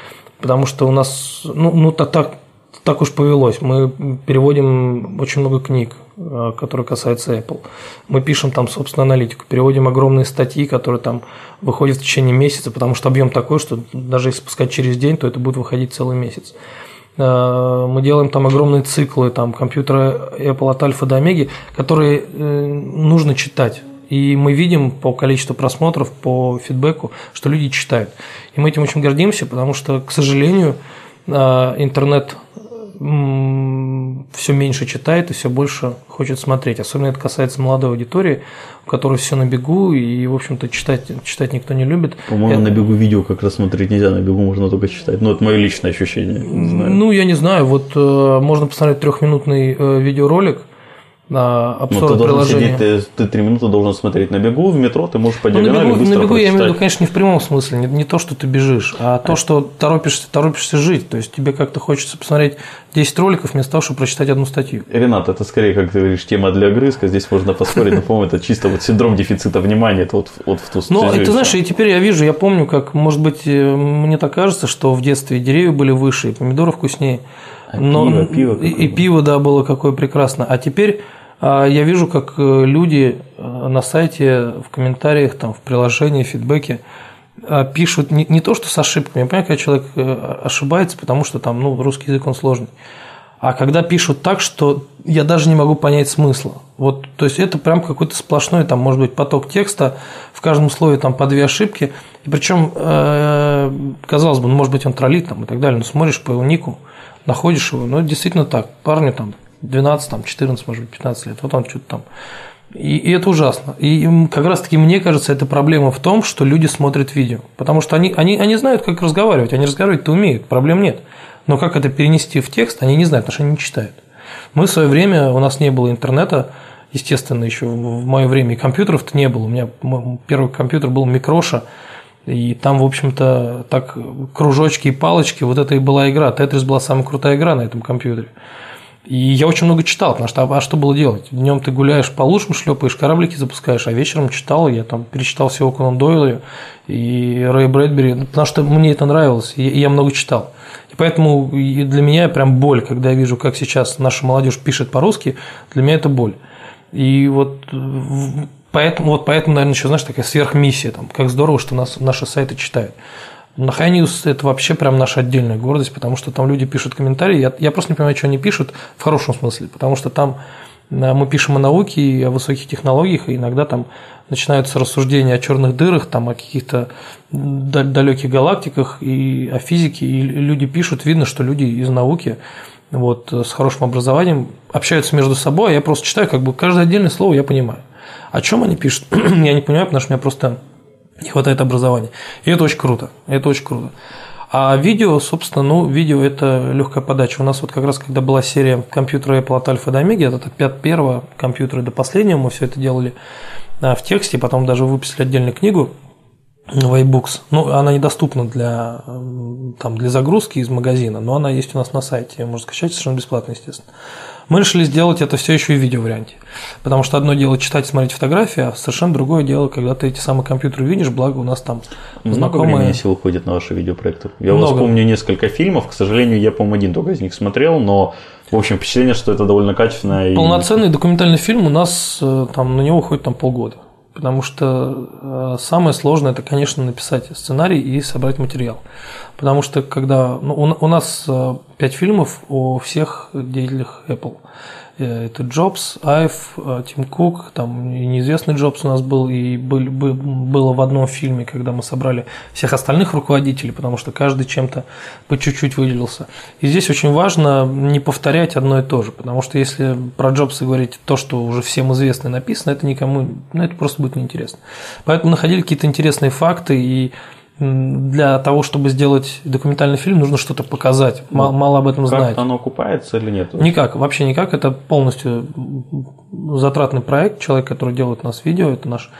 потому что у нас, ну, ну так, так, так уж повелось. Мы переводим очень много книг. э, который касается Apple. Мы пишем там, собственно, аналитику, переводим огромные статьи, которые там выходят в течение месяца, потому что объем такой, что даже если пускать через день, то это будет выходить целый месяц. Э, мы делаем там огромные циклы, там компьютеры Apple от альфа до омеги, которые э, нужно читать. И мы видим по количеству просмотров, по фидбэку, что люди читают. И мы этим очень гордимся, потому что, к сожалению, э, интернет все меньше читает и все больше хочет смотреть. Особенно это касается молодой аудитории, у которой все на бегу, и, в общем-то, читать, читать никто не любит. По-моему, это... на бегу видео как раз смотреть нельзя, на бегу можно только читать. Ну, это мое личное ощущение. Ну, я не знаю. Вот э, можно посмотреть трехминутный э, видеоролик, на обзор ну, ты приложения. Сидеть, ты, три минуты должен смотреть на бегу, в метро ты можешь по ну, диагонали на бегу, быстро на бегу я имею в виду, конечно, не в прямом смысле, не, не то, что ты бежишь, а, то, что торопишься, торопишься жить. То есть тебе как-то хочется посмотреть 10 роликов вместо того, чтобы прочитать одну статью. Ренат, это скорее, как ты говоришь, тема для огрызка. Здесь можно поспорить, но, по-моему, это чисто вот синдром дефицита внимания. Это вот, вот в ту Ну, ты знаешь, и теперь я вижу, я помню, как, может быть, э, мне так кажется, что в детстве деревья были выше, и помидоры вкуснее. А но, пиво, пиво и, и пиво, да, было какое прекрасно. А теперь я вижу, как э, люди э, на сайте, в комментариях, там, в приложении, в фидбэке э, пишут не, не то, что с ошибками. Я понимаю, когда человек ошибается, потому что там, ну, русский язык, он сложный. А когда пишут так, что я даже не могу понять смысла. Вот, то есть это прям какой-то сплошной, там, может быть, поток текста, в каждом слове там по две ошибки. И причем, казалось бы, ну, может быть, он троллит там и так далее, но смотришь по его нику, находишь его, ну, действительно так. Парни там 12, там, 14, может быть, 15 лет. Вот он что-то там. И, и это ужасно. И как раз-таки мне кажется, это проблема в том, что люди смотрят видео. Потому что они, они, они знают, как разговаривать. Они разговаривать-то умеют, проблем нет. Но как это перенести в текст, они не знают, потому что они не читают. Мы в свое время, у нас не было интернета, естественно, еще в мое время и компьютеров-то не было. У меня первый компьютер был микроша, и там, в общем-то, так кружочки и палочки, вот это и была игра. Тетрис была самая крутая игра на этом компьютере. И я очень много читал, потому что а что было делать? Днем ты гуляешь по лужам, шлепаешь, кораблики запускаешь, а вечером читал, я там перечитал всего Конан Дойла и Рэй Брэдбери, ну, потому что мне это нравилось, и я много читал. И поэтому для меня прям боль, когда я вижу, как сейчас наша молодежь пишет по-русски, для меня это боль. И вот поэтому, вот поэтому, наверное, еще, знаешь, такая сверхмиссия, там, как здорово, что нас наши сайты читают. На High это вообще прям наша отдельная гордость, потому что там люди пишут комментарии. Я, я просто не понимаю, что они пишут в хорошем смысле, потому что там э, мы пишем о науке и о высоких технологиях, и иногда там начинаются рассуждения о черных дырах, там, о каких-то далеких галактиках и о физике, и люди пишут, видно, что люди из науки вот, с хорошим образованием общаются между собой, а я просто читаю, как бы каждое отдельное слово я понимаю. О чем они пишут, [CLEARS THROAT] я не понимаю, потому что у меня просто не хватает образования. И это очень круто. Это очень круто. А видео, собственно, ну, видео – это легкая подача. У нас вот как раз, когда была серия компьютера Apple от Альфа до Омеги, это от первого компьютера до последнего, мы все это делали а, в тексте, потом даже выпустили отдельную книгу в iBooks. Ну, она недоступна для, там, для загрузки из магазина, но она есть у нас на сайте, ее можно скачать совершенно бесплатно, естественно. Мы решили сделать это все еще и в видео варианте. Потому что одно дело читать и смотреть фотографии, а совершенно другое дело, когда ты эти самые компьютеры видишь, благо у нас там Много знакомые... времени сил уходит на ваши видеопроекты. Я Много. у вас помню несколько фильмов, к сожалению, я, по-моему, один только из них смотрел, но в общем, впечатление, что это довольно качественно. Полноценный и... документальный фильм у нас э, там на него уходит там полгода. Потому что э, самое сложное это, конечно, написать сценарий и собрать материал. Потому что когда ну, у, у нас э, пять фильмов о всех деятелях Apple. Э, это Джобс, Айв, э, Тим Кук, там и неизвестный Джобс у нас был, и был, был, было в одном фильме, когда мы собрали всех остальных руководителей, потому что каждый чем-то по чуть-чуть выделился. И здесь очень важно не повторять одно и то же, потому что если про Джобса говорить то, что уже всем известно и написано, это никому, ну, это просто будет неинтересно. Поэтому находили какие-то интересные факты и для того, чтобы сделать документальный фильм, нужно что-то показать. Мало, мало об этом знать. Как оно окупается или нет? Никак, вообще никак. Это полностью затратный проект. Человек, который делает у нас видео, это наш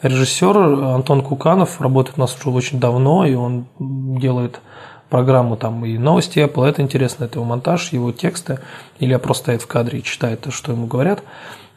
режиссер Антон Куканов, работает у нас уже очень давно, и он делает программу там и новости Apple, это интересно, это его монтаж, его тексты, или просто стоит в кадре и читает, что ему говорят.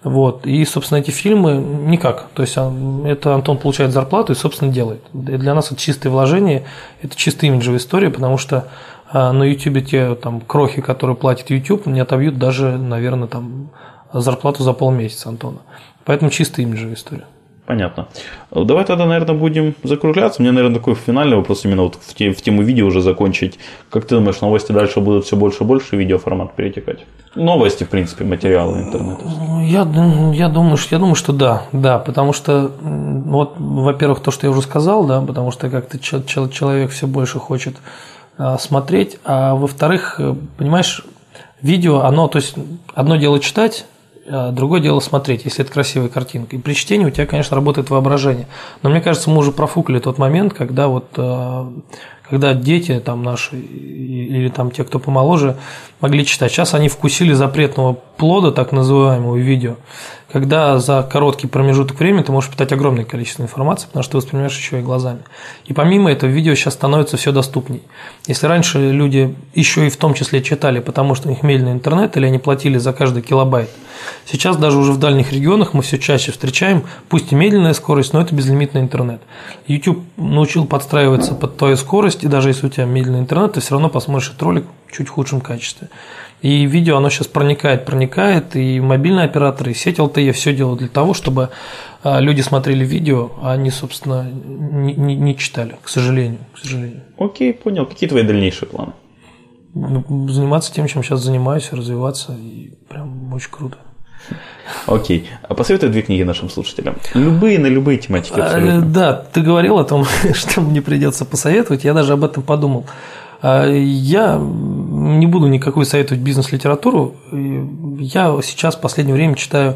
Вот. И, собственно, эти фильмы никак. То есть а, это Антон получает зарплату и, собственно, делает. И для нас это чистое вложение, это чисто имиджевая история, потому что а, на YouTube те там крохи, которые платит YouTube, не отобьют даже, наверное, там зарплату за полмесяца Антона. Поэтому чисто имиджевая история. Понятно. Давай тогда, наверное, будем закругляться. Мне, наверное, такой финальный вопрос именно вот в, те, в тему видео уже закончить. Как ты думаешь, новости дальше будут все больше и больше видеоформат перетекать? Новости, в принципе, материалы интернета. Я, я, думаю, я думаю, что да, да, потому что, вот, во-первых, то, что я уже сказал, да, потому что как-то человек все больше хочет а, смотреть, а во-вторых, э, понимаешь, видео, оно, то есть, одно дело читать, другое дело смотреть, если это красивая картинка. И при чтении у тебя, конечно, работает воображение. Но мне кажется, мы уже профукали тот момент, когда вот э, когда дети там наши или там те, кто помоложе, могли читать. Сейчас они вкусили запретного плода, так называемого видео, когда за короткий промежуток времени ты можешь питать огромное количество информации, потому что ты воспринимаешь еще и глазами. И помимо этого, видео сейчас становится все доступней. Если раньше люди еще и в том числе читали, потому что у них медленный интернет, или они платили за каждый килобайт, сейчас даже уже в дальних регионах мы все чаще встречаем, пусть и медленная скорость, но это безлимитный интернет. YouTube научил подстраиваться под твою скорость, и даже если у тебя медленный интернет, ты все равно посмотришь этот ролик чуть худшем качестве. И видео, оно сейчас проникает, проникает, и мобильные операторы, и сеть LTE все делают для того, чтобы а, люди смотрели видео, а они, собственно, не, не, не читали, к сожалению, к сожалению. Окей, понял. Какие твои дальнейшие планы? Ну, заниматься тем, чем сейчас занимаюсь, развиваться, и прям очень круто. Окей. А посоветуй две книги нашим слушателям. Любые на любые тематики а, абсолютно. Да, ты говорил о том, [LAUGHS] что мне придется посоветовать. Я даже об этом подумал. А, я не буду никакой советовать бизнес-литературу. Я сейчас в последнее время читаю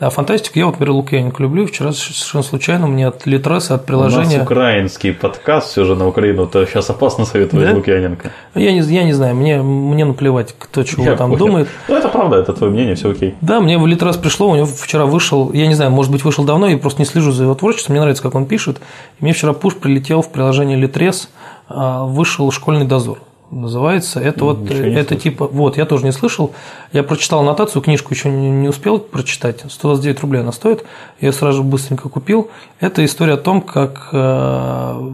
а фантастику я вот, например, Лукьяненко люблю. Вчера совершенно случайно мне от Литреса, от приложения... У нас украинский подкаст все же на Украину, то сейчас опасно советовать да? Лукьяненко. Я не, я не знаю, мне, мне наплевать, кто чего я там понял. думает. Ну, это правда, это твое мнение, все окей. Да, мне в Литрес пришло, у него вчера вышел, я не знаю, может быть, вышел давно, я просто не слежу за его творчеством, мне нравится, как он пишет. И мне вчера пуш прилетел в приложение Литрес, а, вышел «Школьный дозор» называется. Это вот, это типа, вот, я тоже не слышал. Я прочитал аннотацию, книжку еще не, не успел прочитать. 129 рублей она стоит. Я сразу быстренько купил. Это история о том, как э,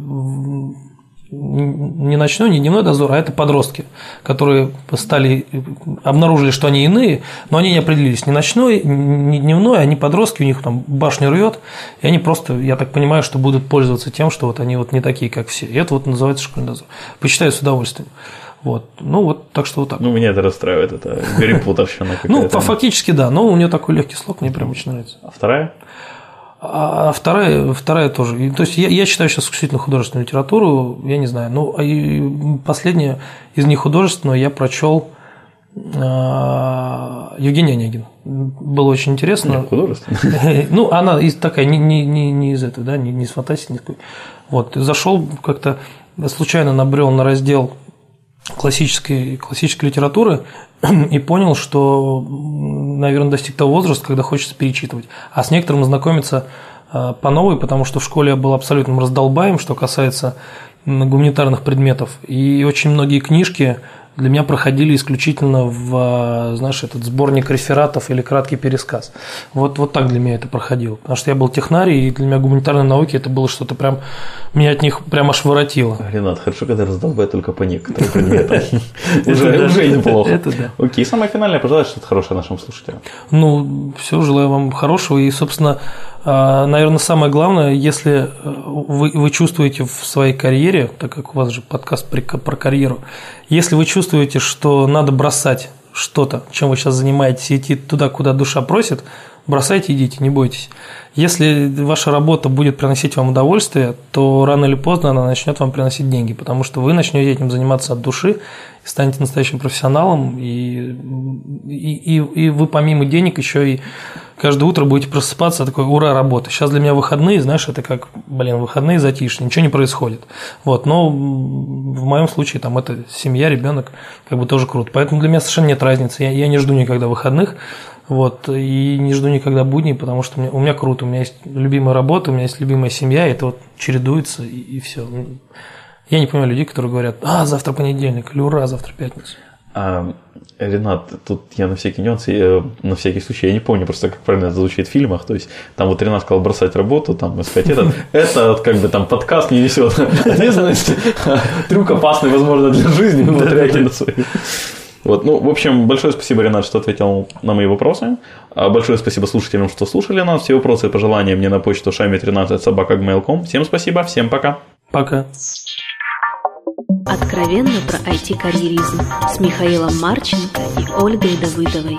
не ночной, не дневной дозор, а это подростки, которые стали, обнаружили, что они иные, но они не определились ни ночной, ни дневной, они подростки, у них там башню рвет, и они просто, я так понимаю, что будут пользоваться тем, что вот они вот не такие, как все. И это вот называется школьный дозор. Почитаю с удовольствием. Вот. Ну, вот так что вот так. Ну, меня это расстраивает, это Гарри Поттерщина Ну, фактически да, но у нее такой легкий слог, мне прям очень нравится. А вторая? А вторая, вторая тоже. То есть я, я читаю сейчас исключительно художественную литературу, я не знаю. Ну, а последняя из них художественную я прочел а, Евгения Онегин. Было очень интересно. Нет, художественная. [LAUGHS] Ну, она из такая, не, не, не, не из этого, да, не, не из фантастики никакой. Вот. Зашел как-то случайно набрел на раздел классической, классической литературы [CLEARS THROAT] и понял, что, наверное, достиг того возраста, когда хочется перечитывать. А с некоторым знакомиться э, по новой, потому что в школе я был абсолютным раздолбаем, что касается гуманитарных предметов. И очень многие книжки для меня проходили исключительно в, э, знаешь, этот сборник рефератов или краткий пересказ. Вот, вот так для меня это проходило. Потому что я был технарий, и для меня гуманитарные науки это было что-то прям, меня от них прям аж воротило. Ренат, хорошо, когда раздолбай только по некоторым предметам. Уже неплохо. Это да. Окей, самое финальное, пожалуйста, что-то хорошее нашим слушателям. Ну, все, желаю вам хорошего. И, собственно, наверное, самое главное, если э, вы, вы чувствуете в своей карьере, так как у вас же подкаст про карьеру, если вы чувствуете, что надо бросать что-то, чем вы сейчас занимаетесь, идти туда, куда душа просит, бросайте, идите, не бойтесь. Если ваша работа будет приносить вам удовольствие, то рано или поздно она начнет вам приносить деньги, потому что вы начнете этим заниматься от души, станете настоящим профессионалом, и, и, и, и вы помимо денег еще и каждое утро будете просыпаться, такой, ура, работа. Сейчас для меня выходные, знаешь, это как, блин, выходные затишье, ничего не происходит. Вот, но в моем случае там это семья, ребенок, как бы тоже круто. Поэтому для меня совершенно нет разницы. Я, я не жду никогда выходных, вот, и не жду никогда будней, потому что у меня, у меня круто, у меня есть любимая работа, у меня есть любимая семья, и это вот чередуется, и, и все. Я не понимаю людей, которые говорят, а, завтра понедельник, или ура, завтра пятница. А, Ренат, тут я на всякий нюанс, я, на всякий случай, я не помню просто, как правильно это звучит в фильмах, то есть там вот Ренат сказал бросать работу, там искать этот, это [LAUGHS] как бы там подкаст не несет [LAUGHS] ответственности, [LAUGHS] трюк опасный, возможно, для жизни, вот на свою. Вот, ну, в общем, большое спасибо, Ренат, что ответил на мои вопросы. А большое спасибо слушателям, что слушали нас. Все вопросы и пожелания мне на почту шами13 собака.gmail.com. Всем спасибо, всем пока. Пока. Откровенно про IT-карьеризм с Михаилом Марченко и Ольгой Давыдовой.